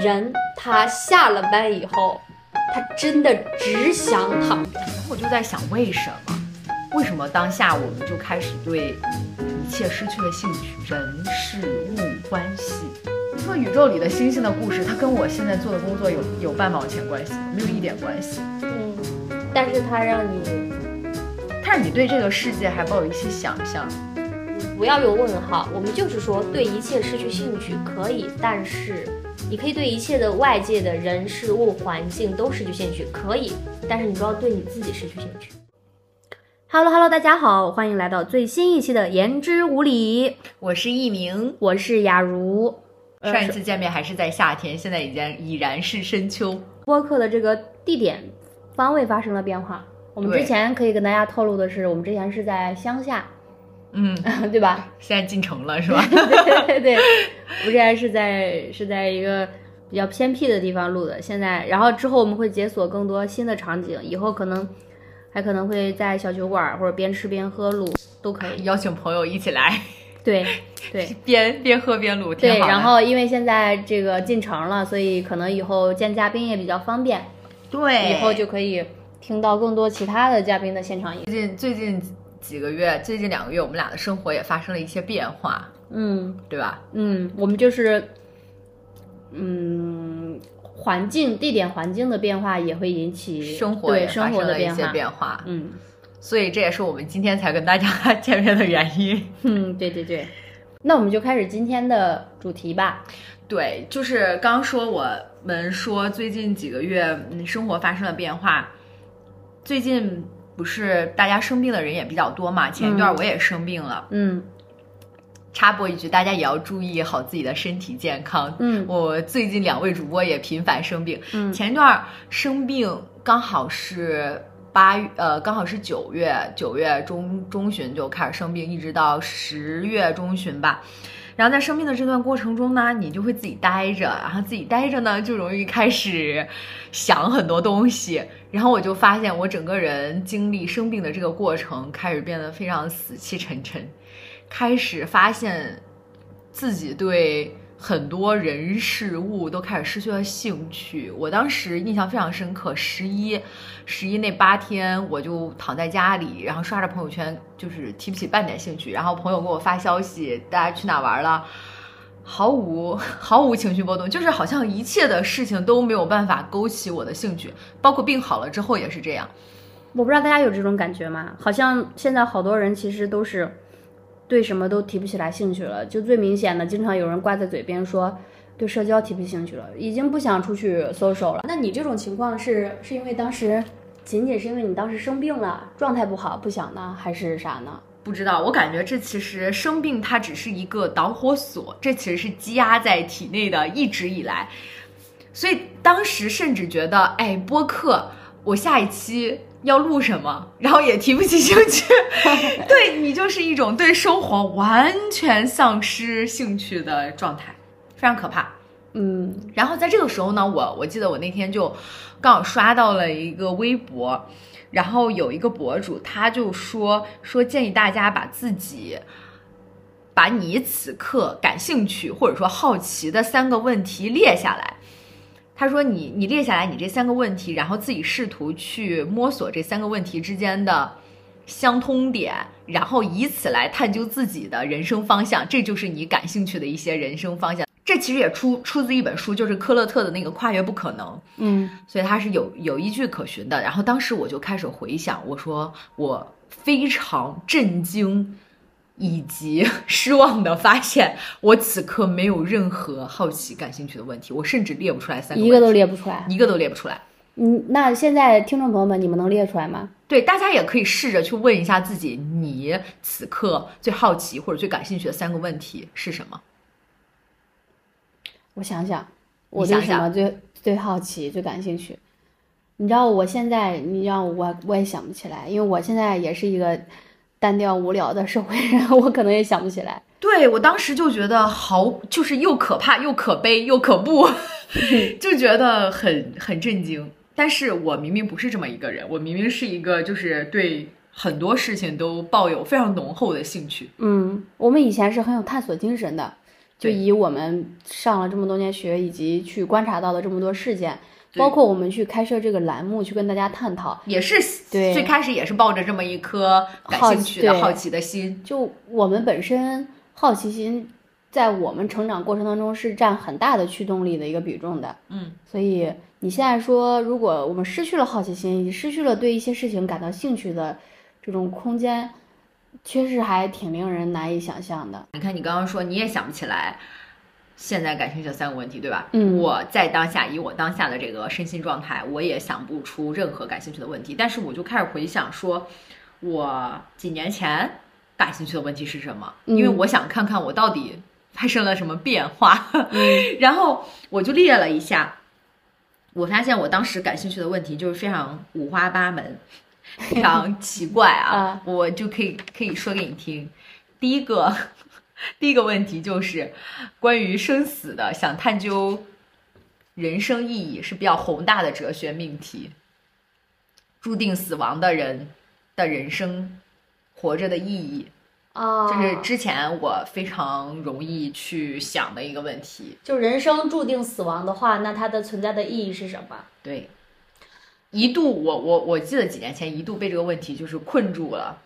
人他下了班以后，他真的只想躺着。我就在想，为什么？为什么当下我们就开始对一切失去了兴趣？人、事物、关系。你说宇宙里的星星的故事，它跟我现在做的工作有有半毛钱关系吗？没有一点关系。嗯，但是它让你，它让你对这个世界还抱有一些想象。不要有问号，我们就是说对一切失去兴趣可以，但是你可以对一切的外界的人事物环境都失去兴趣，可以，但是你不要对你自己失去兴趣。Hello Hello，大家好，欢迎来到最新一期的言之无理。我是艺鸣，我是雅茹。上一次见面还是在夏天，现在已经已然是深秋。播客的这个地点方位发生了变化。我们之前可以跟大家透露的是，我们之前是在乡下，嗯，对吧？现在进城了是吧？对对对，我之前是在是在一个比较偏僻的地方录的。现在，然后之后我们会解锁更多新的场景，以后可能。还可能会在小酒馆或者边吃边喝录都可以邀请朋友一起来，对对，边边喝边录，对。然后因为现在这个进城了，所以可能以后见嘉宾也比较方便，对，以后就可以听到更多其他的嘉宾的现场音。最近最近几个月，最近两个月，我们俩的生活也发生了一些变化，嗯，对吧？嗯，我们就是，嗯。环境、地点、环境的变化也会引起生活对生活的一些变化。嗯，所以这也是我们今天才跟大家见面的原因。嗯，对对对。那我们就开始今天的主题吧。对，就是刚说我们说最近几个月嗯生活发生了变化。最近不是大家生病的人也比较多嘛？前一段我也生病了。嗯。插播一句，大家也要注意好自己的身体健康。嗯，我最近两位主播也频繁生病。嗯，前一段生病刚好是八月，呃，刚好是九月，九月中中旬就开始生病，一直到十月中旬吧。然后在生病的这段过程中呢，你就会自己待着，然后自己待着呢，就容易开始想很多东西。然后我就发现，我整个人经历生病的这个过程，开始变得非常死气沉沉。开始发现自己对很多人事物都开始失去了兴趣。我当时印象非常深刻，十一十一那八天，我就躺在家里，然后刷着朋友圈，就是提不起半点兴趣。然后朋友给我发消息，大家去哪玩了，毫无毫无情绪波动，就是好像一切的事情都没有办法勾起我的兴趣。包括病好了之后也是这样。我不知道大家有这种感觉吗？好像现在好多人其实都是。对什么都提不起来兴趣了，就最明显的，经常有人挂在嘴边说，对社交提不起兴趣了，已经不想出去 social 了。那你这种情况是是因为当时仅仅是因为你当时生病了，状态不好不想呢，还是啥呢？不知道，我感觉这其实生病它只是一个导火索，这其实是积压在体内的，一直以来。所以当时甚至觉得，哎，播客，我下一期。要录什么，然后也提不起兴趣，对你就是一种对生活完全丧失兴趣的状态，非常可怕。嗯，然后在这个时候呢，我我记得我那天就刚好刷到了一个微博，然后有一个博主他就说说建议大家把自己，把你此刻感兴趣或者说好奇的三个问题列下来。他说：“你你列下来你这三个问题，然后自己试图去摸索这三个问题之间的相通点，然后以此来探究自己的人生方向。这就是你感兴趣的一些人生方向。这其实也出出自一本书，就是科勒特的那个《跨越不可能》。嗯，所以它是有有依据可循的。然后当时我就开始回想，我说我非常震惊。”以及 失望的发现，我此刻没有任何好奇、感兴趣的问题，我甚至列不出来三个，一个都列不出来，一个都列不出来。嗯，那现在听众朋友们，你们能列出来吗？对，大家也可以试着去问一下自己，你此刻最好奇或者最感兴趣的三个问题是什么？我想想，我对什么最最好奇、最感兴趣？你知道，我现在你让我我也想不起来，因为我现在也是一个。单调无聊的社会人，我可能也想不起来。对我当时就觉得好，就是又可怕又可悲又可怖，就觉得很很震惊。但是我明明不是这么一个人，我明明是一个就是对很多事情都抱有非常浓厚的兴趣。嗯，我们以前是很有探索精神的，就以我们上了这么多年学，以及去观察到的这么多事件，包括我们去开设这个栏目，去跟大家探讨，也是对最开始也是抱着这么一颗感好兴趣的对好奇的心。就我们本身好奇心，在我们成长过程当中是占很大的驱动力的一个比重的。嗯，所以你现在说，如果我们失去了好奇心，也失去了对一些事情感到兴趣的这种空间，确实还挺令人难以想象的。你看，你刚刚说你也想不起来现在感兴趣的三个问题，对吧？嗯我在当下以我当下的这个身心状态，我也想不出任何感兴趣的问题。但是我就开始回想说，我几年前感兴趣的问题是什么？嗯因为我想看看我到底发生了什么变化。嗯 然后我就列了一下，我发现我当时感兴趣的问题就是非常五花八门，非常奇怪啊啊。我就可以可以说给你听。第一个，第一个问题就是关于生死的，想探究人生意义是比较宏大的哲学命题。注定死亡的人的人生活着的意义，啊这是之前我非常容易去想的一个问题。就人生注定死亡的话，那它的存在的意义是什么？对，一度我我我记得几年前一度被这个问题就是困住了。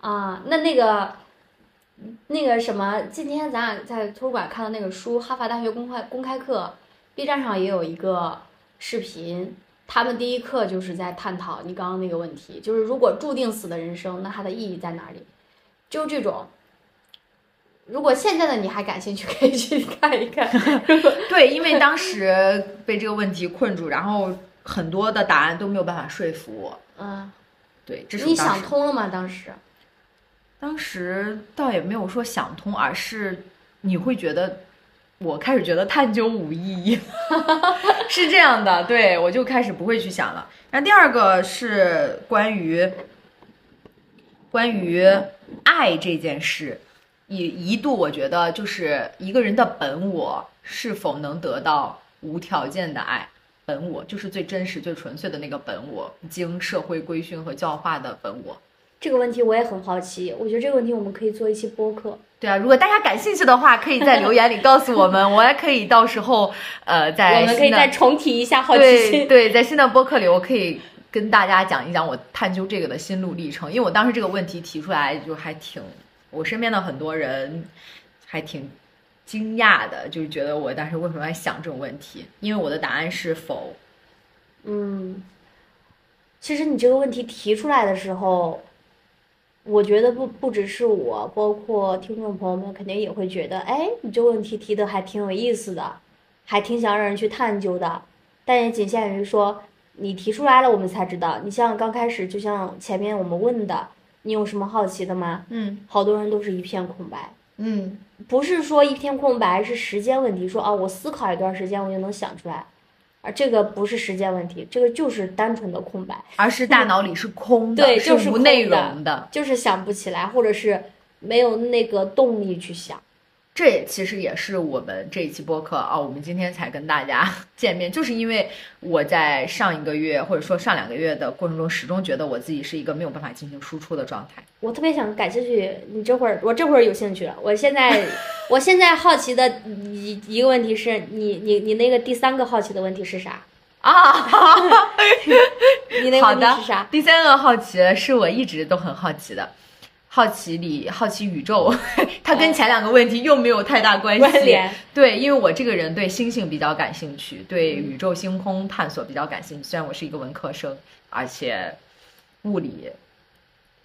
啊，那那个那个什么，今天咱俩在图书馆看到那个书，哈佛大学公开公开课，B 站上也有一个视频，他们第一课就是在探讨你刚刚那个问题，就是如果注定死的人生，那它的意义在哪里？就这种。如果现在的你还感兴趣，可以去看一看。对，因为当时被这个问题困住，然后很多的答案都没有办法说服我。嗯，对，这是你想通了吗？当时？当时倒也没有说想通，而是你会觉得，我开始觉得探究无意义，是这样的，对我就开始不会去想了。然后第二个是关于关于爱这件事，一一度我觉得就是一个人的本我是否能得到无条件的爱。本我就是最真实、最纯粹的那个本我，经社会规训和教化的本我。这个问题我也很好奇，我觉得这个问题我们可以做一期播客。对啊，如果大家感兴趣的话，可以在留言里告诉我们，我也可以到时候呃，在我们可以再重提一下好奇对心。对，在新的播客里，我可以跟大家讲一讲我探究这个的心路历程，因为我当时这个问题提出来就还挺，我身边的很多人还挺惊讶的，就是觉得我当时为什么在想这种问题，因为我的答案是否。嗯，其实你这个问题提出来的时候，我觉得不不只是我，包括听众朋友们肯定也会觉得，哎，你这问题提的还挺有意思的，还挺想让人去探究的。但也仅限于说你提出来了，我们才知道。你像刚开始，就像前面我们问的，你有什么好奇的吗？嗯好多人都是一片空白。嗯，不是说一片空白，是时间问题。说啊，我思考一段时间，我就能想出来，而这个不是时间问题，这个就是单纯的空白，而是大脑里是空的，对就是空无内容的。就是想不起来，或者是没有那个动力去想。这也其实也是我们这一期播客啊，我们今天才跟大家 见面，就是因为我在上一个月或者说上两个月的过程中，始终觉得我自己是一个没有办法进行输出的状态。我特别想感兴趣，你这会儿我这会儿有兴趣了。我现在我现在好奇的一一个问题是你你你那个第三个好奇的问题是啥？啊，你那个好的问题是啥？。第三个好奇是我一直都很好奇的，好奇里好奇宇宙，它跟前两个问题又没有太大关系。关联对，因为我这个人对星星比较感兴趣，对宇宙星空探索比较感兴趣。虽然我是一个文科生，而且物理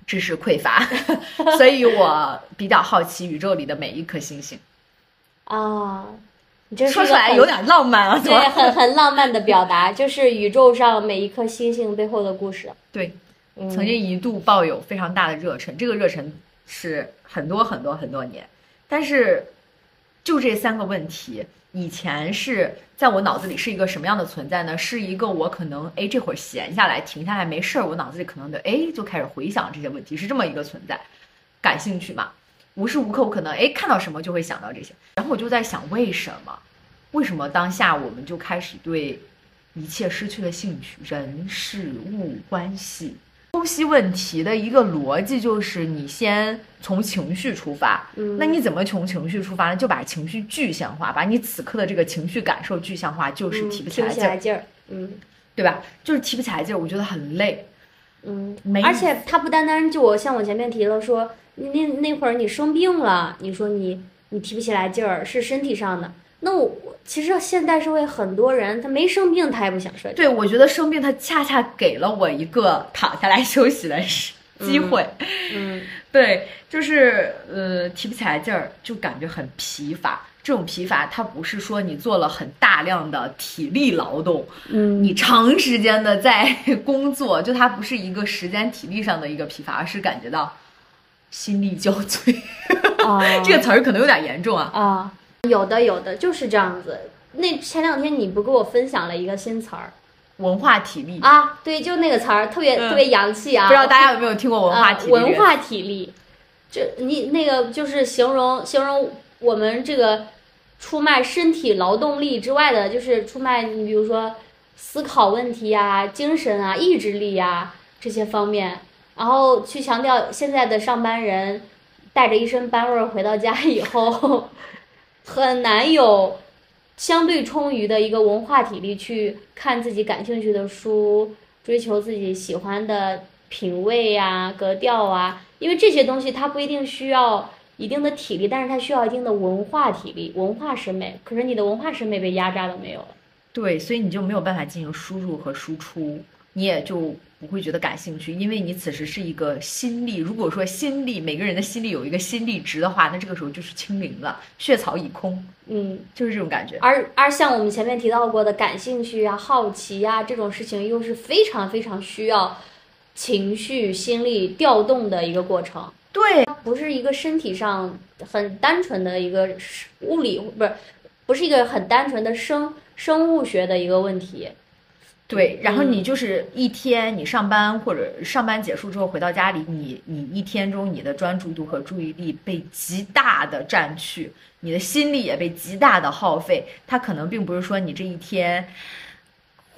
知识匮乏，所以我比较好奇宇宙里的每一颗星星。啊，你这说出来有点浪漫啊，对，很很浪漫的表达，就是宇宙上每一颗星星背后的故事。对，嗯曾经一度抱有非常大的热忱，这个热忱是很多很多很多年，但是就这三个问题，以前是在我脑子里是一个什么样的存在呢？是一个我可能哎这会儿闲下来停下来没事儿，我脑子里可能的哎就开始回想这些问题，是这么一个存在，感兴趣嘛，无时无刻我可能哎看到什么就会想到这些，然后我就在想为什么，为什么当下我们就开始对一切失去了兴趣，人事物关系。剖析问题的一个逻辑就是你先从情绪出发，嗯那你怎么从情绪出发呢？就把情绪具象化，把你此刻的这个情绪感受具象化，就是嗯提不起提不起来劲儿，嗯对吧？就是提不起来劲儿，我觉得很累。嗯没，而且他不单单就我像我前面提了说，那那会儿你生病了，你说你你提不起来劲儿，是身体上的。那我我其实现代社会很多人他没生病，他也不想社交。对，我觉得生病他恰恰给了我一个躺下来休息的时机会。嗯 对，就是呃提不起来劲儿，就感觉很疲乏。这种疲乏，它不是说你做了很大量的体力劳动，嗯你长时间的在工作，就它不是一个时间体力上的一个疲乏，而是感觉到心力交瘁。啊 这个词儿可能有点严重啊。啊，有的有的就是这样子。那前两天你不给我分享了一个新词儿文化体力，啊？对，就那个词儿特别、嗯特别洋气啊！不知道大家有没有听过文化体力、啊、文化体力，这你那个就是形容形容我们这个出卖身体劳动力之外的，就是出卖你比如说思考问题呀、精神啊、意志力呀这些方面，然后去强调现在的上班人带着一身班味儿回到家以后，很难有相对充裕的一个文化体力去看自己感兴趣的书，追求自己喜欢的品味呀、格调啊，因为这些东西它不一定需要一定的体力，但是它需要一定的文化体力、文化审美。可是你的文化审美被压榨了没有了。对，所以你就没有办法进行输入和输出，你也就不会觉得感兴趣，因为你此时是一个心力。如果说心力每个人的心力有一个心力值的话，那这个时候就是清零了，血槽已空，嗯，就是这种感觉。而而像我们前面提到过的感兴趣啊、好奇啊、这种事情，又是非常非常需要情绪、心力调动的一个过程。对，它不是一个身体上很单纯的一个物理，不是不是一个很单纯的生生物学的一个问题。对，然后嗯你就是一天，你上班或者上班结束之后回到家里，你你一天中你的专注度和注意力被极大的占去，你的心力也被极大的耗费。它可能并不是说你这一天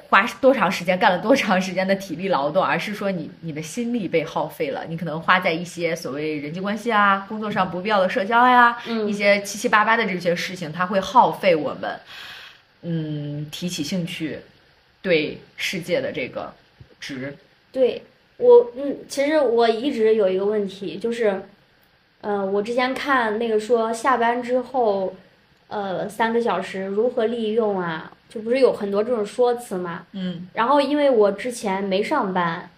花多长时间干了多长时间的体力劳动，而是说你你的心力被耗费了，你可能花在一些所谓人际关系啊、工作上不必要的社交呀、嗯一些七七八八的这些事情，它会耗费我们，嗯，提起兴趣。对世界的这个值，对我，嗯，其实我一直有一个问题，就是，呃，我之前看那个说下班之后，呃，三个小时如何利用啊，就不是有很多这种说辞嘛。嗯，然后因为我之前没上班，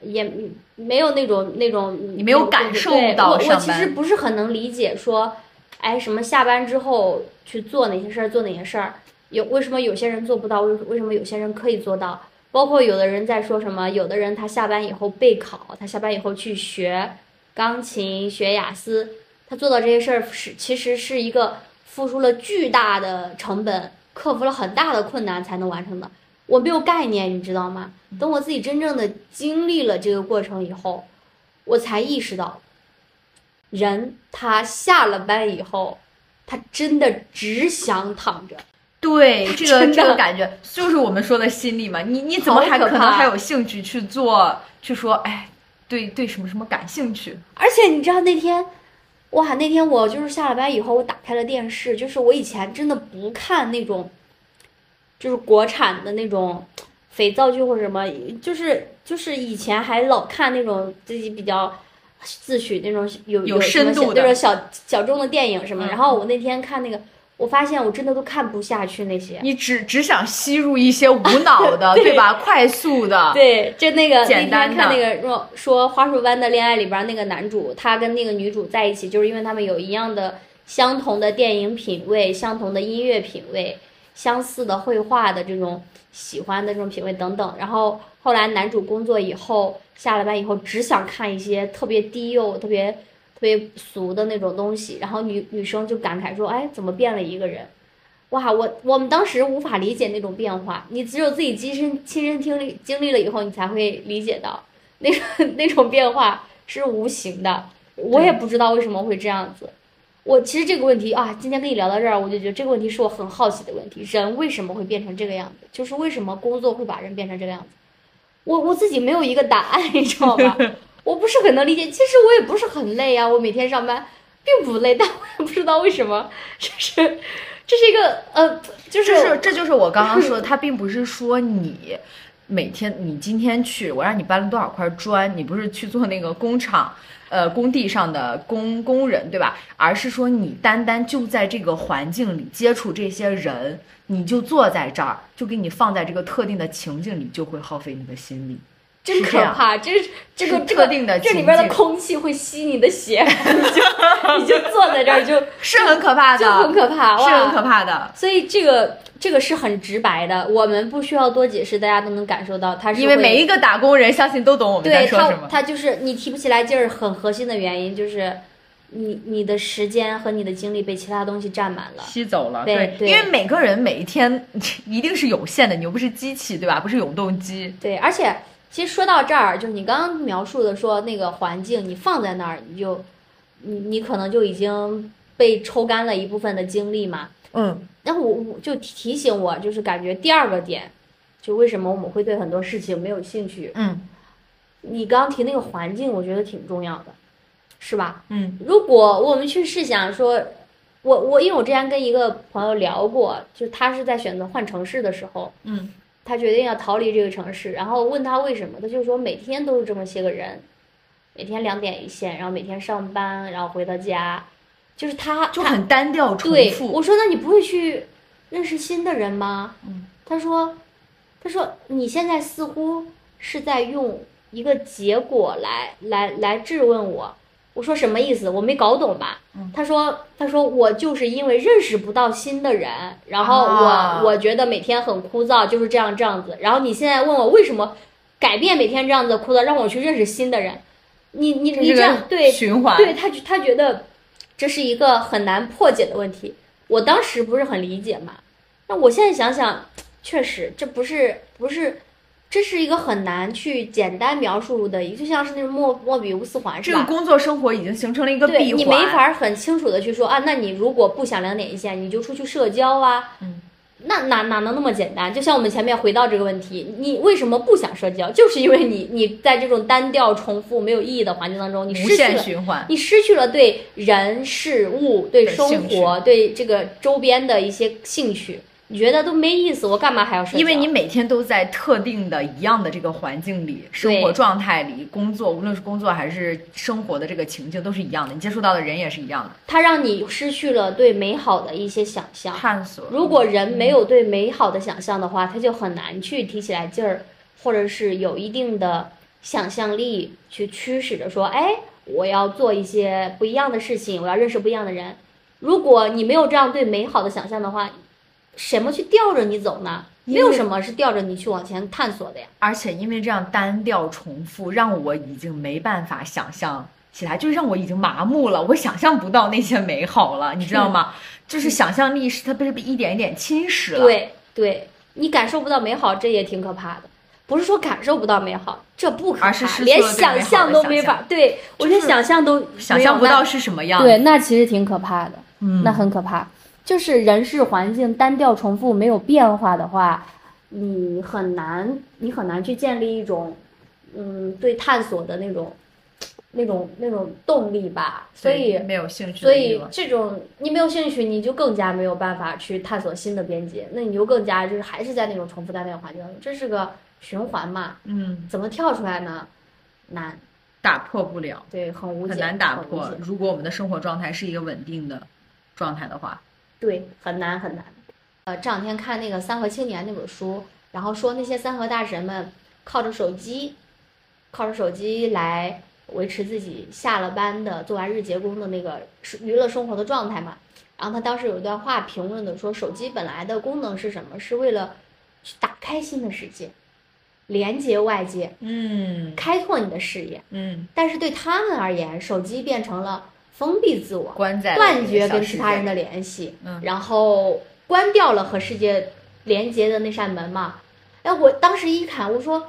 也没有那种那种，你没有感受到对我我其实不是很能理解说，哎，什么下班之后去做哪些事儿，做哪些事儿，有为什么有些人做不到，为为什么有些人可以做到？包括有的人在说什么，有的人他下班以后备考，他下班以后去学钢琴、学雅思，他做到这些事儿是其实是一个付出了巨大的成本，克服了很大的困难才能完成的。我没有概念，你知道吗？等我自己真正的经历了这个过程以后，我才意识到，人他下了班以后，他真的只想躺着。对，这个这个感觉就是我们说的心理嘛。你你怎么还可能还有兴趣去做？去说，哎，对对，什么什么感兴趣？而且你知道那天，哇，那天我就是下了班以后，我打开了电视，就是我以前真的不看那种，就是国产的那种肥皂剧或者什么，就是就是以前还老看那种自己比较自诩那种有有深度的小那种小小众的电影什么。嗯然后我那天看那个，我发现我真的都看不下去那些。你只只想吸入一些无脑的，对 对吧？快速的，对，就那个简单的看那个说说《花束般的恋爱》里边那个男主，他跟那个女主在一起，就是因为他们有一样的相同的电影品味、相同的音乐品味、相似的绘画的这种喜欢的这种品味等等。然后后来男主工作以后，下了班以后只想看一些特别低幼、特别特别俗的那种东西，然后女女生就感慨说：“哎，怎么变了一个人？”哇，我我们当时无法理解那种变化，你只有自己亲身亲身经历经历了以后，你才会理解到那种那种变化是无形的。我也不知道为什么会这样子。我其实这个问题啊，今天跟你聊到这儿，我就觉得这个问题是我很好奇的问题：人为什么会变成这个样子？就是为什么工作会把人变成这个样子？我我自己没有一个答案，你知道吗？我不是很能理解。其实我也不是很累啊，我每天上班并不累，但我也不知道为什么，这是这是一个呃，就是这是这就是我刚刚说的，他并不是说你每天你今天去，我让你搬了多少块砖，你不是去做那个工厂。呃，工地上的工工人，对吧？而是说你单单就在这个环境里接触这些人，你就坐在这儿，就给你放在这个特定的情境里，就会耗费你的心力。真可怕！这这个这个特定的这里边的空气会吸你的血，你就 你就坐在这儿，就 是很可怕的，就很可怕，是很可怕的。所以这个。这个是很直白的，我们不需要多解释，大家都能感受到。它是因为每一个打工人，相信都懂我们在说什么。他他就是你提不起来劲儿，很核心的原因就是，你你的时间和你的精力被其他东西占满了，吸走了。对，因为每个人每一天 一定是有限的，你又不是机器，对吧？不是永动机。对，而且其实说到这儿，就是你刚刚描述的说那个环境，你放在那儿，你就你你可能就已经被抽干了一部分的精力嘛。嗯。然后我我就提醒我，就是感觉第二个点，就为什么我们会对很多事情没有兴趣。嗯，你刚刚提那个环境，我觉得挺重要的，是吧？嗯，如果我们去试想说，我我因为我之前跟一个朋友聊过，就是他是在选择换城市的时候，嗯，他决定要逃离这个城市，然后问他为什么，他就说每天都是这么些个人，每天两点一线，然后每天上班，然后回到家。就是他就很单调重复。我说那你不会去认识新的人吗？嗯，他说，他说你现在似乎是在用一个结果来来来质问我。我说什么意思？我没搞懂吧？他说他说我就是因为认识不到新的人，然后我我觉得每天很枯燥，就是这样这样子。然后你现在问我为什么改变每天这样子枯燥，让我去认识新的人？你你你这样对循环，对他他觉得。这是一个很难破解的问题，我当时不是很理解嘛。那我现在想想，确实这不是不是，这是一个很难去简单描述的，就像是那种莫莫比乌斯环，是吧？这个工作生活已经形成了一个闭环，你没法很清楚的去说啊。那你如果不想两点一线，你就出去社交啊。嗯。那哪哪能那么简单？就像我们前面回到这个问题，你为什么不想社交？就是因为你你在这种单调、重复、没有意义的环境当中，你失去了，你失去了对人事物、对生活、对这个周边的一些兴趣。你觉得都没意思，我干嘛还要社交？因为你每天都在特定的一样的这个环境里，生活状态里工作，无论是工作还是生活的这个情境都是一样的，你接触到的人也是一样的。它让你失去了对美好的一些想象、探索。如果人没有对美好的想象的话，他就很难去提起来劲儿，或者是有一定的想象力去驱使着说，哎，我要做一些不一样的事情，我要认识不一样的人。如果你没有这样对美好的想象的话，什么去吊着你走呢？没有什么是吊着你去往前探索的呀。而且因为这样单调重复，让我已经没办法想象起来，就是让我已经麻木了。我想象不到那些美好了，你知道吗？就是想象力是它被被一点一点侵蚀了。对对，你感受不到美好，这也挺可怕的。不是说感受不到美好，这不可怕，连想象都没法。对我连想象都想象不到是什么样。对，那其实挺可怕的。嗯，那很可怕。就是人事环境单调重复没有变化的话，你很难你很难去建立一种，嗯，对探索的那种，那种那种动力吧。所以没有兴趣。所以这种你没有兴趣，你就更加没有办法去探索新的边界。那你就更加就是还是在那种重复单调环境这是个循环嘛。嗯。怎么跳出来呢？难，打破不了。对，很无解。很难打破。如果我们的生活状态是一个稳定的状态的话。对，很难很难。呃，这两天看那个《三和青年》那本书，然后说那些三和大神们靠着手机，靠着手机来维持自己下了班的做完日结工的那个娱乐生活的状态嘛。然后他当时有一段话评论的说，手机本来的功能是什么？是为了去打开新的世界，连接外界，嗯，开拓你的视野，嗯。但是对他们而言，手机变成了。封闭自我，断绝跟其他人的联系，然后关掉了和世界连接的那扇门嘛。哎，我当时一看，我说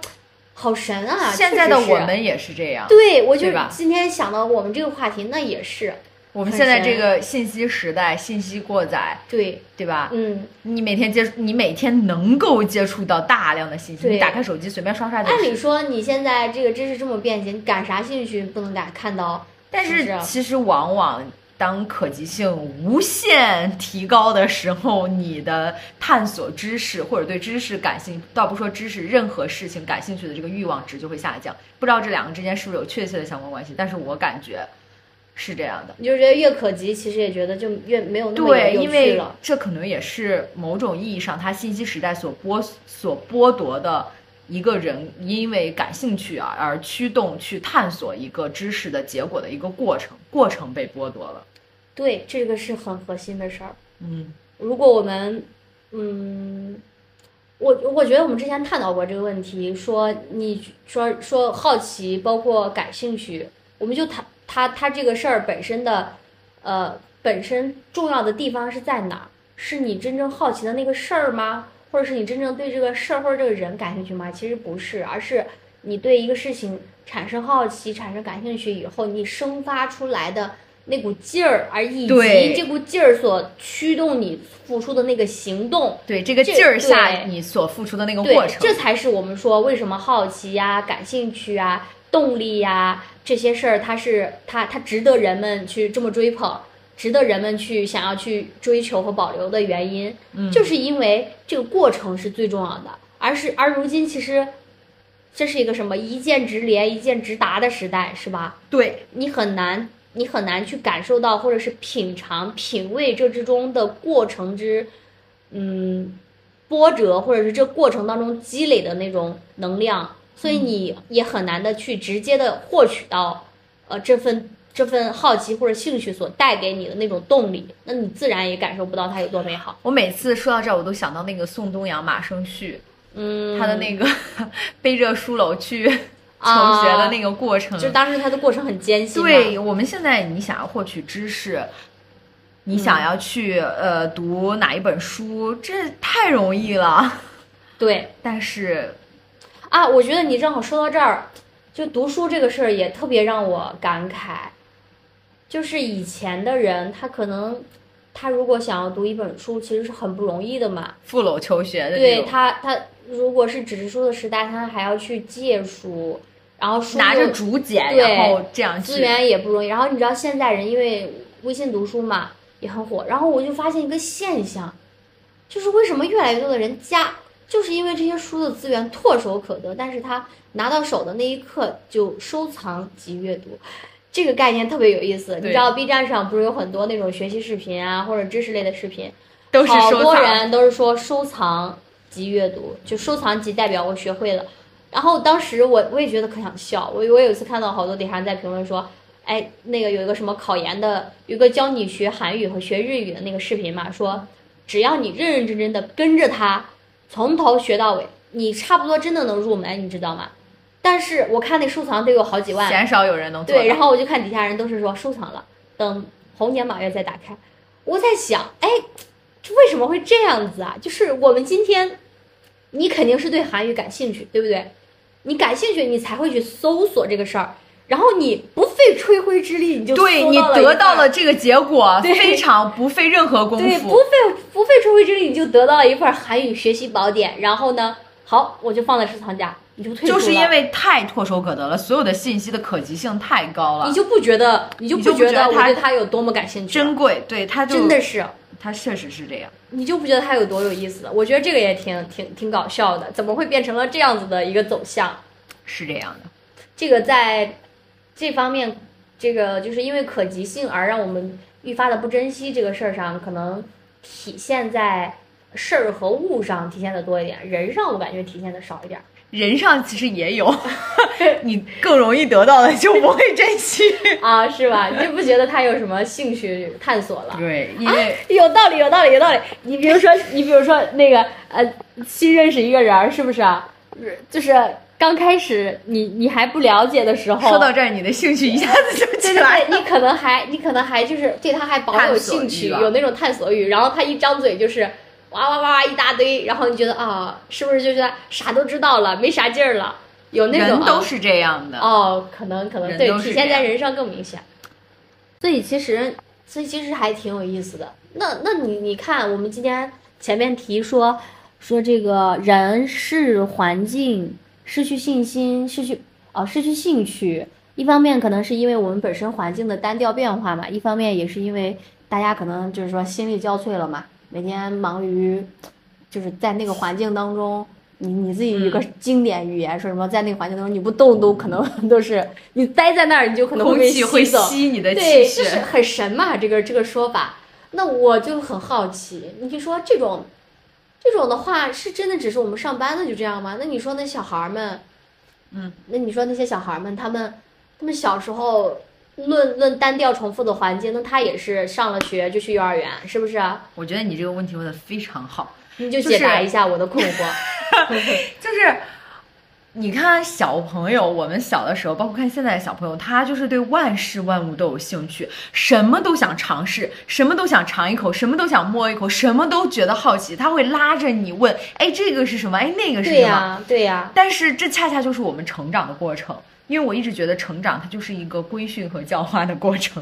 好神啊！现在的我们也是这样。对，我就今天想到我们这个话题，那也是，我们现在这个信息时代，信息过载，对，对吧？嗯，你每天接触，你每天能够接触到大量的信息，你打开手机随便刷刷就是。按理说你现在这个知识这么便捷，你感啥兴趣不能感看到？但是其实往往当可及性无限提高的时候，你的探索知识或者对知识感兴趣，倒不说知识，任何事情感兴趣的这个欲望值就会下降。不知道这两个之间是不是有确切的相关关系，但是我感觉是这样的。你就觉得越可及，其实也觉得就越没有那么对，有因为趣了。这可能也是某种意义上，它信息时代所剥所剥夺的一个人因为感兴趣啊而驱动去探索一个知识的结果的一个过程，过程被剥夺了。对，这个是很核心的事儿。嗯，如果我们，嗯，我我觉得我们之前探讨过这个问题，说你说说好奇，包括感兴趣，我们就谈它它这个事儿本身的，呃，本身重要的地方是在哪儿？是你真正好奇的那个事儿吗？或者是你真正对这个事儿或者这个人感兴趣吗？其实不是，而是你对一个事情产生好奇、产生感兴趣以后，你生发出来的那股劲儿，而以及对这股劲儿所驱动你付出的那个行动，对，这个劲儿下你所付出的那个过，程，这才是我们说为什么好奇呀、感兴趣啊、动力呀这些事儿，它是它它值得人们去这么追捧，值得人们去想要去追求和保留的原因，嗯。就是因为这个过程是最重要的，而是而如今其实这是一个什么一键直连、一键直达的时代，是吧？对。你很难，你很难去感受到，或者是品尝、品味这之中的过程之，嗯，波折，或者是这过程当中积累的那种能量，所以你也很难的去直接的获取到，呃，这份这份好奇或者兴趣所带给你的那种动力，那你自然也感受不到它有多美好。我每次说到这儿，我都想到那个宋东阳马生旭，嗯，他的那个 背着书篓去求啊学的那个过程，就当时他的过程很艰辛。对我们现在，你想要获取知识，你想要去、呃读哪一本书，这太容易了。对，但是，啊，我觉得你正好说到这儿，就读书这个事儿也特别让我感慨。就是以前的人，他可能他如果想要读一本书，其实是很不容易的嘛。父篓求学的对他，他如果是纸质书的时代，他还要去借书，然后书拿着竹简，然后这样资源也不容易。然后你知道现在人因为微信读书嘛也很火，然后我就发现一个现象，就是为什么越来越多的人加，就是因为这些书的资源唾手可得，但是他拿到手的那一刻就收藏及阅读。这个概念特别有意思，你知道 B 站上不是有很多那种学习视频啊，或者知识类的视频，都是好多。人都是说收藏即阅读，就收藏即代表我学会了。然后当时我我也觉得可想笑，我我有一次看到好多底下人在评论说，哎，那个有一个什么考研的，有个教你学韩语和学日语的那个视频嘛，说只要你认认真真的跟着他，从头学到尾，你差不多真的能入门，你知道吗？但是我看那收藏得有好几万，鲜少有人能做。对，然后我就看底下人都是说收藏了，等猴年马月再打开。我在想，哎，这为什么会这样子啊？就是我们今天，你肯定是对韩语感兴趣，对不对？你感兴趣，你才会去搜索这个事儿，然后你不费吹灰之力，你就对你得到了这个结果，非常不费任何功夫对，不。费不费吹灰之力，你就得到了一份韩语学习宝典。然后呢，好，我就放在收藏夹，你就退出。就是因为太唾手可得了，所有的信息的可及性太高了，你就不觉得，你就不觉得我不觉得它对它有多么感兴趣？珍贵。对，它就真的是。它确实是这样。你就不觉得它有多有意思？我觉得这个也挺挺挺搞笑的，怎么会变成了这样子的一个走向？是这样的，这个在这方面，这个就是因为可及性而让我们愈发的不珍惜这个事儿上，可能体现在事儿和物上体现的多一点，人上我感觉体现的少一点。人上其实也有，你更容易得到的就不会珍惜。啊，是吧？你就不觉得他有什么兴趣探索了？对，因为有道理，有道理，有道理。你比如说，你比如说那个呃，新认识一个人儿，是不是啊？就是刚开始你你还不了解的时候，说到这儿，你的兴趣一下子就对对对，起来了。你可能还你可能还就是对他还保有兴趣，有那种探索欲，然后他一张嘴就是哇哇哇哇一大堆，然后你觉得啊，是不是就是啥都知道了，没啥劲儿了？有那种都是这样的，哦，可能可能对，体现在人上更明显。所以其实，所以其实还挺有意思的。那那你你看，我们今天前面提说说这个人是环境失去信心，失去哦失去兴趣。一方面可能是因为我们本身环境的单调变化嘛，一方面也是因为大家可能就是说心力交瘁了嘛，每天忙于就是在那个环境当中。你你自己一个经典语言说什么，在那个环境当中你不动都可能 都是你待在那儿，你就可能会被吸走。吸你的对，气血。就是很神嘛，这个这个说法。那我就很好奇，你就说这种这种的话，是真的只是我们上班的就这样吗？那你说那小孩儿们，嗯，那你说那些小孩儿们，他们他们小时候论论单调重复的环境，那他也是上了学就去幼儿园，是不是啊？我觉得你这个问题问的非常好，你就就是解答一下我的困惑。就是你看小朋友，我们小的时候，包括看现在的小朋友，他就是对万事万物都有兴趣，什么都想尝试，什么都想尝一口，什么都想摸一口，什么都觉得好奇，他会拉着你问，哎，这个是什么？哎，那个是什么？对呀、对呀、但是这恰恰就是我们成长的过程，因为我一直觉得成长它就是一个规训和教化的过程，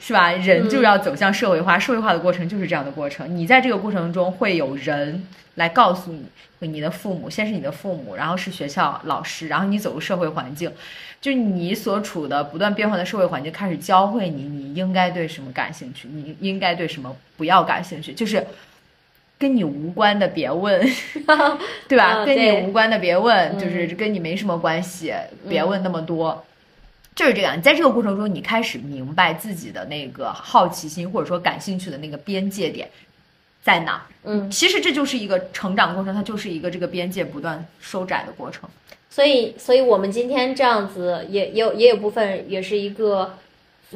是吧？人就要走向社会化，社会化的过程就是这样的过程。你在这个过程中会有人来告诉你，你的父母先是你的父母，然后是学校老师，然后你走入社会环境，就你所处的不断变化的社会环境开始教会你，你应该对什么感兴趣，你应该对什么不要感兴趣，就是。跟你无关的别问，对吧？跟你无关的别问，嗯就是跟你没什么关系，别问那么多。就是这样，你在这个过程中，你开始明白自己的那个好奇心或者说感兴趣的那个边界点在哪儿。嗯，其实这就是一个成长过程，它就是一个这个边界不断收窄的过程。所以，所以我们今天这样子也也有也有部分也是一个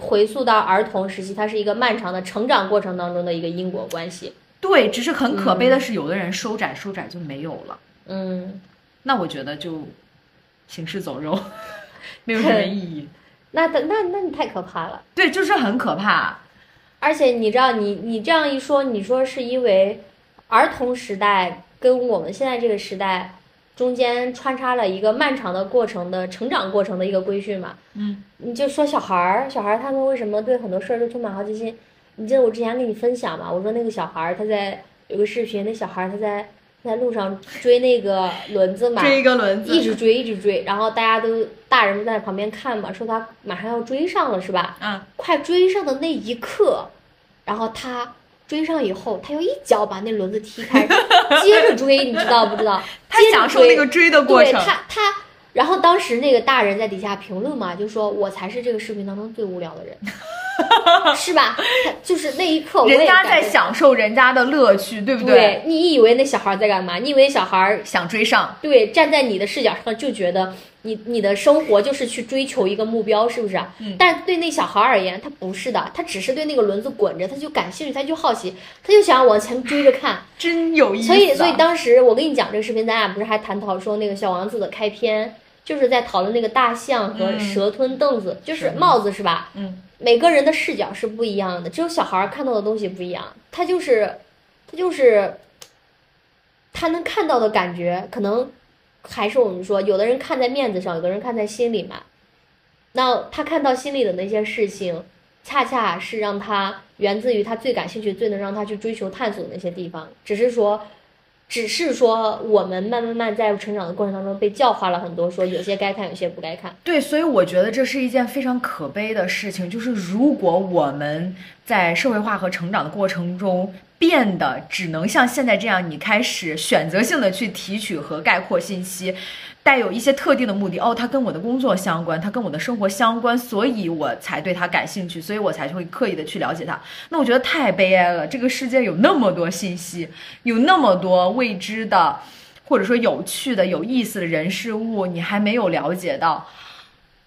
回溯到儿童时期，它是一个漫长的成长过程当中的一个因果关系。对，只是很可悲的是，有的人收窄收窄就没有了。嗯，那我觉得就行尸走肉，没有什么意义。那那那那你太可怕了。对，就是很可怕。而且你知道，你你这样一说，你说是因为儿童时代跟我们现在这个时代中间穿插了一个漫长的过程的成长过程的一个规训嘛？嗯，你就说小孩儿，小孩儿他们为什么对很多事儿都充满好奇心？你记得我之前跟你分享嘛？我说那个小孩儿他在有个视频，那小孩儿他在在路上追那个轮子嘛，追一个轮子，一直追一直追，然后大家都大人们在旁边看嘛，说他马上要追上了是吧？啊，快追上的那一刻，然后他追上以后，他又一脚把那轮子踢开，接着追，你知道不知道？他享受那个追的过程。对他他，然后当时那个大人在底下评论嘛，就说我才是这个视频当中最无聊的人，是吧？就是那一刻，人家在享受人家的乐趣，对不对？你以为那小孩在干嘛？你以为小孩想追上，对站在你的视角上就觉得你你的生活就是去追求一个目标，是不是啊？嗯但对那小孩而言，他不是的，他只是对那个轮子滚着，他就感兴趣，他就好奇，他就想往前追着看。真有意思啊。所以，所以当时我跟你讲这个视频，咱俩不是还探讨说那个《小王子》的开篇，就是在讨论那个大象和嗯蛇吞凳子，就是是帽子是吧？嗯，每个人的视角是不一样的，只有小孩看到的东西不一样，他就是，他就是，他能看到的感觉，可能还是我们说，有的人看在面子上，有的人看在心里嘛。那他看到心里的那些事情，恰恰是让他源自于他最感兴趣、最能让他去追求探索的那些地方。只是说，只是说我们慢慢慢在成长的过程当中被教化了很多，说有些该看，有些不该看。对，所以我觉得这是一件非常可悲的事情，就是如果我们在社会化和成长的过程中变得只能像现在这样，你开始选择性的去提取和概括信息。带有一些特定的目的哦，它跟我的工作相关，它跟我的生活相关，所以我才对它感兴趣，所以我才会刻意的去了解它。那我觉得太悲哀了，这个世界有那么多信息，有那么多未知的，或者说有趣的、有意思的人事物，你还没有了解到。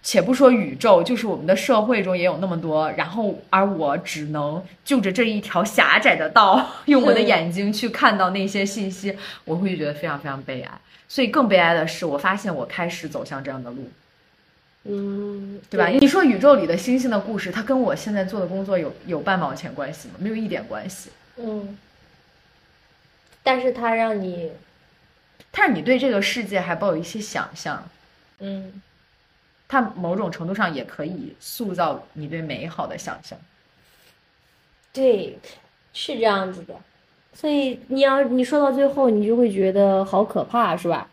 且不说宇宙，就是我们的社会中也有那么多，然后而我只能就着这一条狭窄的道，用我的眼睛去看到那些信息，我会觉得非常非常悲哀。所以更悲哀的是，我发现我开始走向这样的路，嗯，对吧？你说宇宙里的星星的故事，它跟我现在做的工作有有半毛钱关系吗？没有一点关系。嗯，但是它让你，但是你对这个世界还抱有一些想象，嗯，它某种程度上也可以塑造你对美好的想象。对，是这样子的。所以你要你说到最后，你就会觉得好可怕，是吧？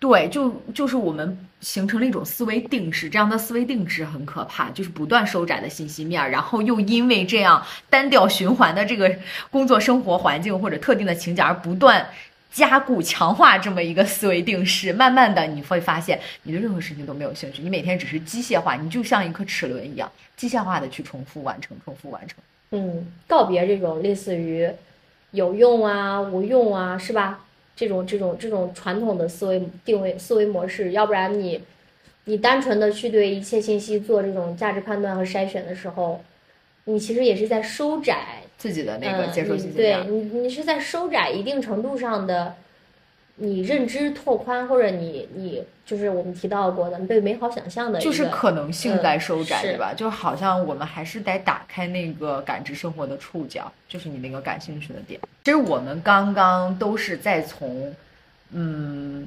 对，就就是我们形成了一种思维定式，这样的思维定式很可怕，就是不断收窄的信息面，然后又因为这样单调循环的这个工作生活环境或者特定的情景而不断加固强化这么一个思维定式，慢慢的你会发现你对任何事情都没有兴趣，你每天只是机械化，你就像一颗齿轮一样，机械化的去重复完成，重复完成。嗯，告别这种类似于有用啊、无用啊，是吧？这种这种这种传统的思维定位思维模式，要不然你你单纯的去对一切信息做这种价值判断和筛选的时候，你其实也是在收窄自己的那个嗯接受对信息对。你你是在收窄一定程度上的你认知拓宽，或者你你就是我们提到过的你对美好想象的就是可能性在收窄，嗯对吧？就好像我们还是得打开那个感知生活的触角，就是你那个感兴趣的点。其实我们刚刚都是在从，嗯，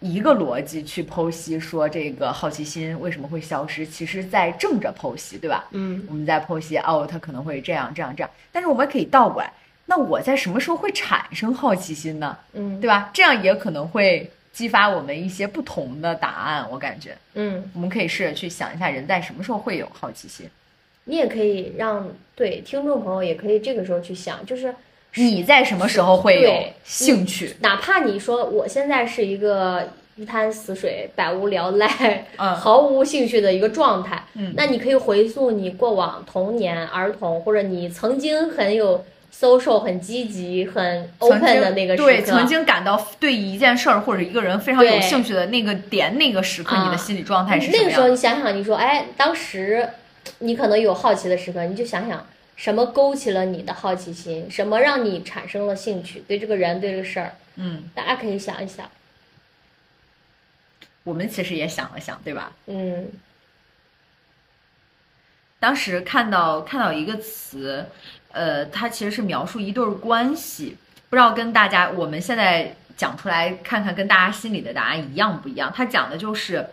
一个逻辑去剖析说这个好奇心为什么会消失，其实在正着剖析，对吧？嗯我们在剖析哦，它可能会这样这样这样，但是我们可以倒过来，那我在什么时候会产生好奇心呢？嗯对吧？这样也可能会激发我们一些不同的答案，我感觉。嗯，我们可以试着去想一下，人在什么时候会有好奇心？你也可以让对听众朋友也可以这个时候去想，就是你在什么时候会有兴趣？哪怕你说我现在是一个一滩死水、百无聊赖、嗯毫无兴趣的一个状态，嗯那你可以回溯你过往童年、儿童，或者你曾经很有 social、很积极、很曾 open 的那个时刻，对，曾经感到对一件事儿或者一个人非常有兴趣的那个点，那个时刻，啊你的心理状态是什么那个时候？你想想，你说，哎，当时你可能有好奇的时刻，你就想想什么勾起了你的好奇心，什么让你产生了兴趣，对这个人，对这个事儿，嗯，大家可以想一想，我们其实也想了想，对吧？嗯当时看到看到一个词，呃，它其实是描述一对儿关系，不知道跟大家我们现在讲出来看看，跟大家心里的答案一样不一样？它讲的就是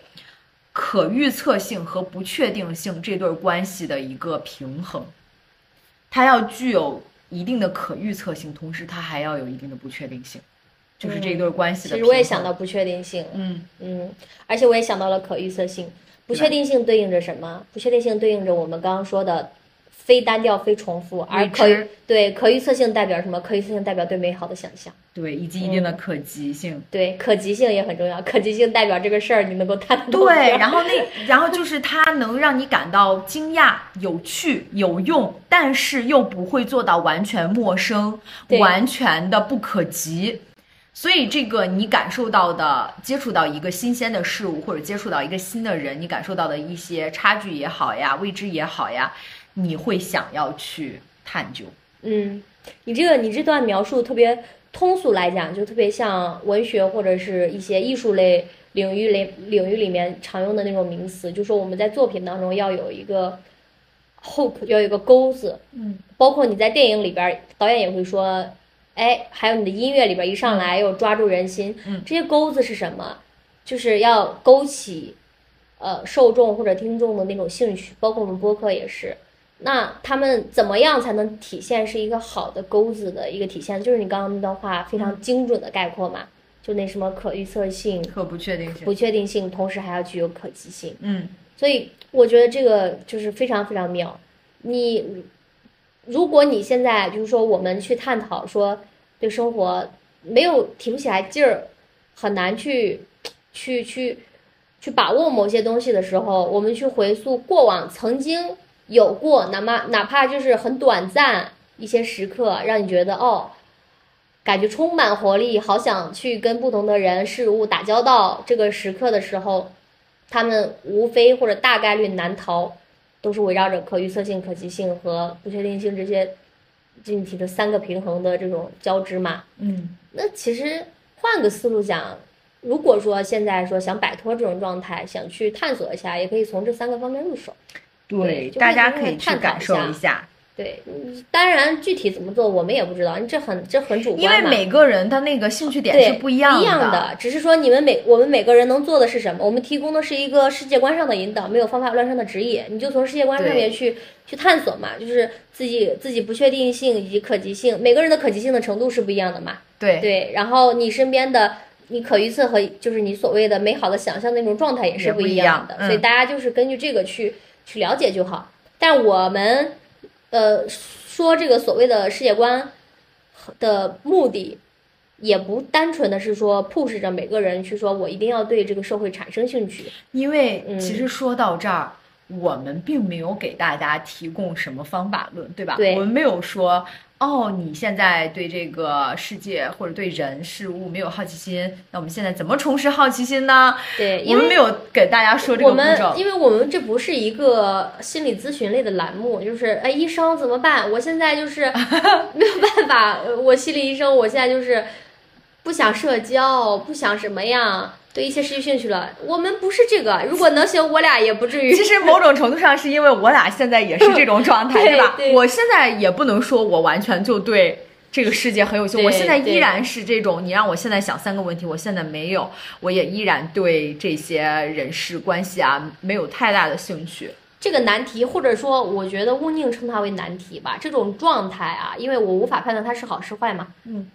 可预测性和不确定性这对儿关系的一个平衡，它要具有一定的可预测性，同时它还要有一定的不确定性，就是这一对儿关系的。其实我也想到不确定性，嗯，嗯，而且我也想到了可预测性。不确定性对应着什么？不确定性对应着我们刚刚说的非单调、非重复，而可知对可预测性代表什么？可预测性代表对美好的想象。对，以及一定的嗯可及性。对，可及性也很重要。可及性代表这个事儿你能够探得懂。对，然后那然后就是它能让你感到惊讶、有趣、有用，但是又不会做到完全陌生、完全的不可及。所以，这个你感受到的、接触到一个新鲜的事物，或者接触到一个新的人，你感受到的一些差距也好呀、未知也好呀，你会想要去探究。嗯，你这个你这段描述特别通俗来讲，就特别像文学或者是一些艺术类领域类领域里面常用的那种名词，就说我们在作品当中要有一个 hope，要有一个钩子。嗯，包括你在电影里边儿，导演也会说，哎，还有你的音乐里边一上来又抓住人心，嗯这些钩子是什么？就是要勾起，呃，受众或者听众的那种兴趣，包括我们播客也是。那他们怎么样才能体现是一个好的钩子的一个体现？就是你刚刚那段话非常精准的概括嘛，就那什么可预测性、可不确定性。不确定性，同时还要具有可及性。嗯，所以我觉得这个就是非常非常妙。你如果你现在就是说我们去探讨说对生活没有提不起来劲儿，很难去 去去去把握某些东西的时候，我们去回溯过往曾经有过，哪怕哪怕就是很短暂一些时刻，让你觉得哦。感觉充满活力，好想去跟不同的人事物打交道。这个时刻的时候，他们无非或者大概率难逃，都是围绕着可预测性、可及性和不确定性这些就你提的三个平衡的这种交织嘛。嗯，那其实换个思路讲，如果说现在说想摆脱这种状态，想去探索一下，也可以从这三个方面入手。对就大家可以去感受一下。对，嗯当然具体怎么做我们也不知道，你这很这很主观因。为每个人他那个兴趣点对是不一样一样的，只是说你们每我们每个人能做的是什么？我们提供的是一个世界观上的引导，没有方法论上的指引。你就从世界观上面去去探索嘛，就是自己自己不确定性以及可及性，每个人的可及性的程度是不一样的嘛。对对，然后你身边的你可预测和就是你所谓的美好的想象的那种状态也是不一一样的，样嗯所以大家就是根据这个去去了解就好。但我们呃说这个所谓的世界观的目的，也不单纯的是说 push 着每个人去说我一定要对这个社会产生兴趣。因为嗯其实说到这儿，我们并没有给大家提供什么方法论，对吧？对我们没有说。哦，你现在对这个世界或者对人事物没有好奇心，那我们现在怎么重拾好奇心呢？对，因为我们没有给大家说这个步骤。因为我们这不是一个心理咨询类的栏目，就是哎，医生怎么办？我现在就是 没有办法，呃我心理医生，我现在就是不想社交，不想什么样，对一切失去兴趣了。我们不是这个，如果能行，我俩也不至于。其实某种程度上是因为我俩现在也是这种状态，对吧？我现在也不能说我完全就对这个世界很有兴趣，我现在依然是这种。你让我现在想三个问题，我现在没有，我也依然对这些人事关系啊没有太大的兴趣。这个难题，或者说，我觉得勿宁称它为难题吧。这种状态啊，因为我无法判断它是好是坏嘛。嗯。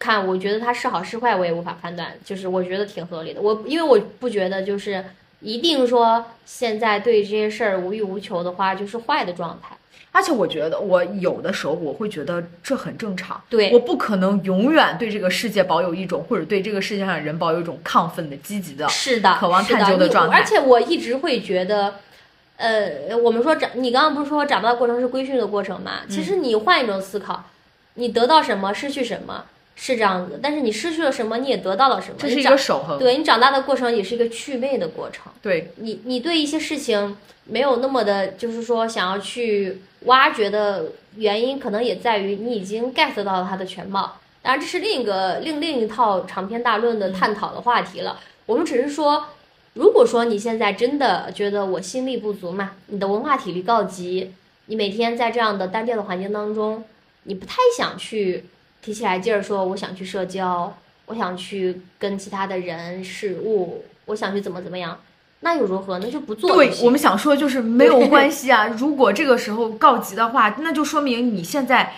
看，我觉得它是好是坏，我也无法判断，就是我觉得挺合理的。我因为我不觉得就是一定说现在对这些事儿无欲无求的话就是坏的状态。而且我觉得，我有的时候我会觉得这很正常。对我不可能永远对这个世界保有一种，或者对这个世界上的人保有一种亢奋的、积极的。是的，渴望探究是的状态而且我一直会觉得，呃，我们说长，你刚刚不是说长大的过程是规训的过程吗？其实你换一种思考，你得到什么，失去什么，是这样子。但是你失去了什么，你也得到了什么。这是一个守恒。对你长大的过程也是一个祛魅的过程。对你你对一些事情没有那么的，就是说想要去挖掘的原因，可能也在于你已经 get 到了它的全貌。当然，这是另一个另另一套长篇大论的探讨的话题了。我们只是说，如果说你现在真的觉得我心力不足嘛，你的文化体力告急，你每天在这样的单调的环境当中，你不太想去提起来劲儿说我想去社交，我想去跟其他的人事物，我想去怎么怎么样，那又如何？那就不做对我们想说就是没有关 系啊。如果这个时候告急的话，那就说明你现在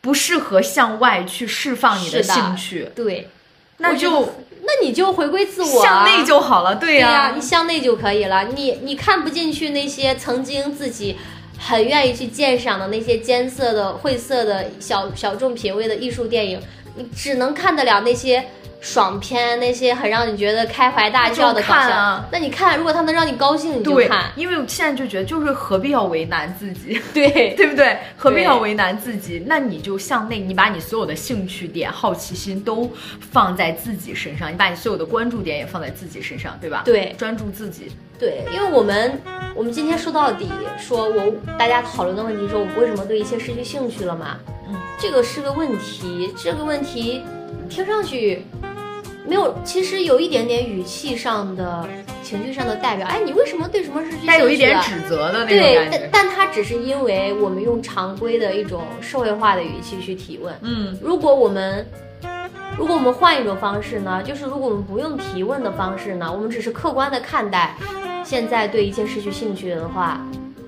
不适合向外去释放你的兴趣，对，那我就那你就回归自我啊，向内就好了。对呀、你向内就可以了。你你看不进去那些曾经自己很愿意去鉴赏的那些艰涩的、晦涩的小小众品味的艺术电影，你只能看得了那些爽片，那些很让你觉得开怀大笑的搞笑。看啊那你看，如果它能让你高兴，你就看。，因为我现在就觉得，就是何必要为难自己，对对不对？何必要为难自己？那你就向内，你把你所有的兴趣点、好奇心都放在自己身上，你把你所有的关注点也放在自己身上，对吧？对专注自己。对，因为我们我们今天说到底，说我大家讨论的问题，说我们为什么对一切失去兴趣了嘛？嗯，这个是个问题，这个问题听上去没有，其实有一点点语气上的、情绪上的代表。哎，你为什么对什么失去兴趣带有一点指责的那种对，感觉。但但它只是因为我们用常规的一种社会化的语气去提问。嗯，如果我们如果我们换一种方式呢，就是如果我们不用提问的方式呢，我们只是客观的看待现在对一切失去兴趣的话，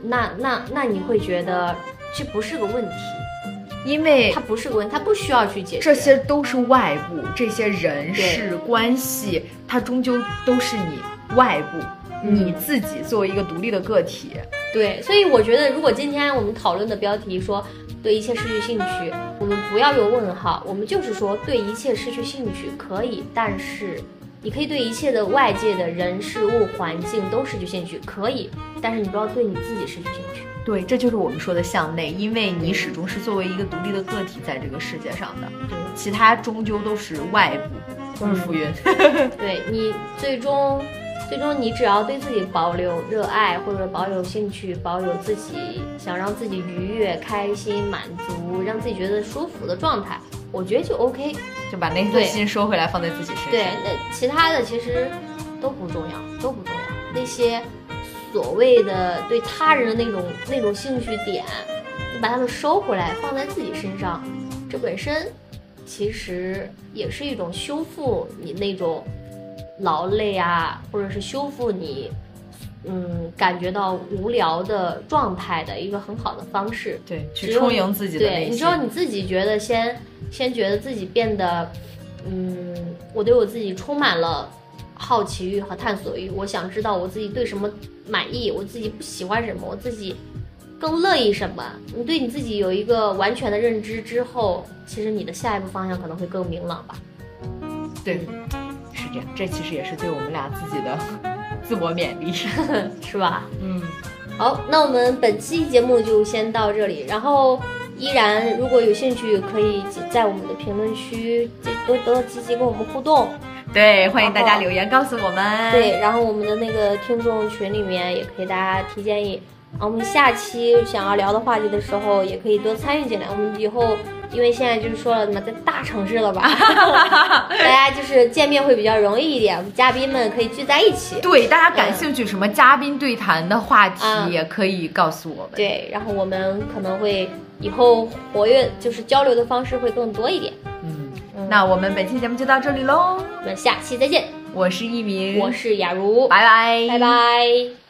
那那那你会觉得这不是个问题，因为它不是个问题，它不需要去解决。这些都是外部，这些人对事关系，它终究都是你外部，嗯你自己作为一个独立的个体。对，所以我觉得，如果今天我们讨论的标题说对一切失去兴趣，我们不要用问号，我们就是说对一切失去兴趣可以，但是你可以对一切的外界的人事物环境都失去兴趣，可以，但是你不要对你自己失去兴趣。对，这就是我们说的向内，因为你始终是作为一个独立的个体在这个世界上的，对其他终究都是外部，都是浮云。对你最终，最终你只要对自己保留热爱，或者保有兴趣，保有自己想让自己愉悦、开心、满足，让自己觉得舒服的状态，我觉得就 OK。就把那颗心收回来，放在自己身上。对，那其他的其实都不重要，都不重要。那些所谓的对他人的那种那种兴趣点，你把它们收回来，放在自己身上，这本身其实也是一种修复你那种劳累啊，或者是修复你嗯感觉到无聊的状态的一个很好的方式。对，去充盈自己的对，内心。你只有你自己觉得先先觉得自己变得，嗯，我对我自己充满了好奇欲和探索欲，我想知道我自己对什么满意，我自己不喜欢什么，我自己更乐意什么。你对你自己有一个完全的认知之后，其实你的下一步方向可能会更明朗吧。对，是这样。这其实也是对我们俩自己的自我勉励。是吧？嗯，好，那我们本期节目就先到这里。然后，依然如果有兴趣，可以在我们的评论区多多积极跟我们互动。对，欢迎大家留言告诉我们。对，然后我们的那个听众群里面也可以大家提建议。我们下期想要聊的话题的时候，也可以多参与进来。我们以后因为现在就是说了嘛，在大城市了吧，大家就是见面会比较容易一点，嘉宾们可以聚在一起。对，大家感兴趣什么嘉宾对谈的话题，嗯也可以告诉我们。对，然后我们可能会以后活跃，就是交流的方式会更多一点。嗯，嗯那我们本期节目就到这里喽。我们下期再见，我是一鸣，我是雅茹，拜拜，拜拜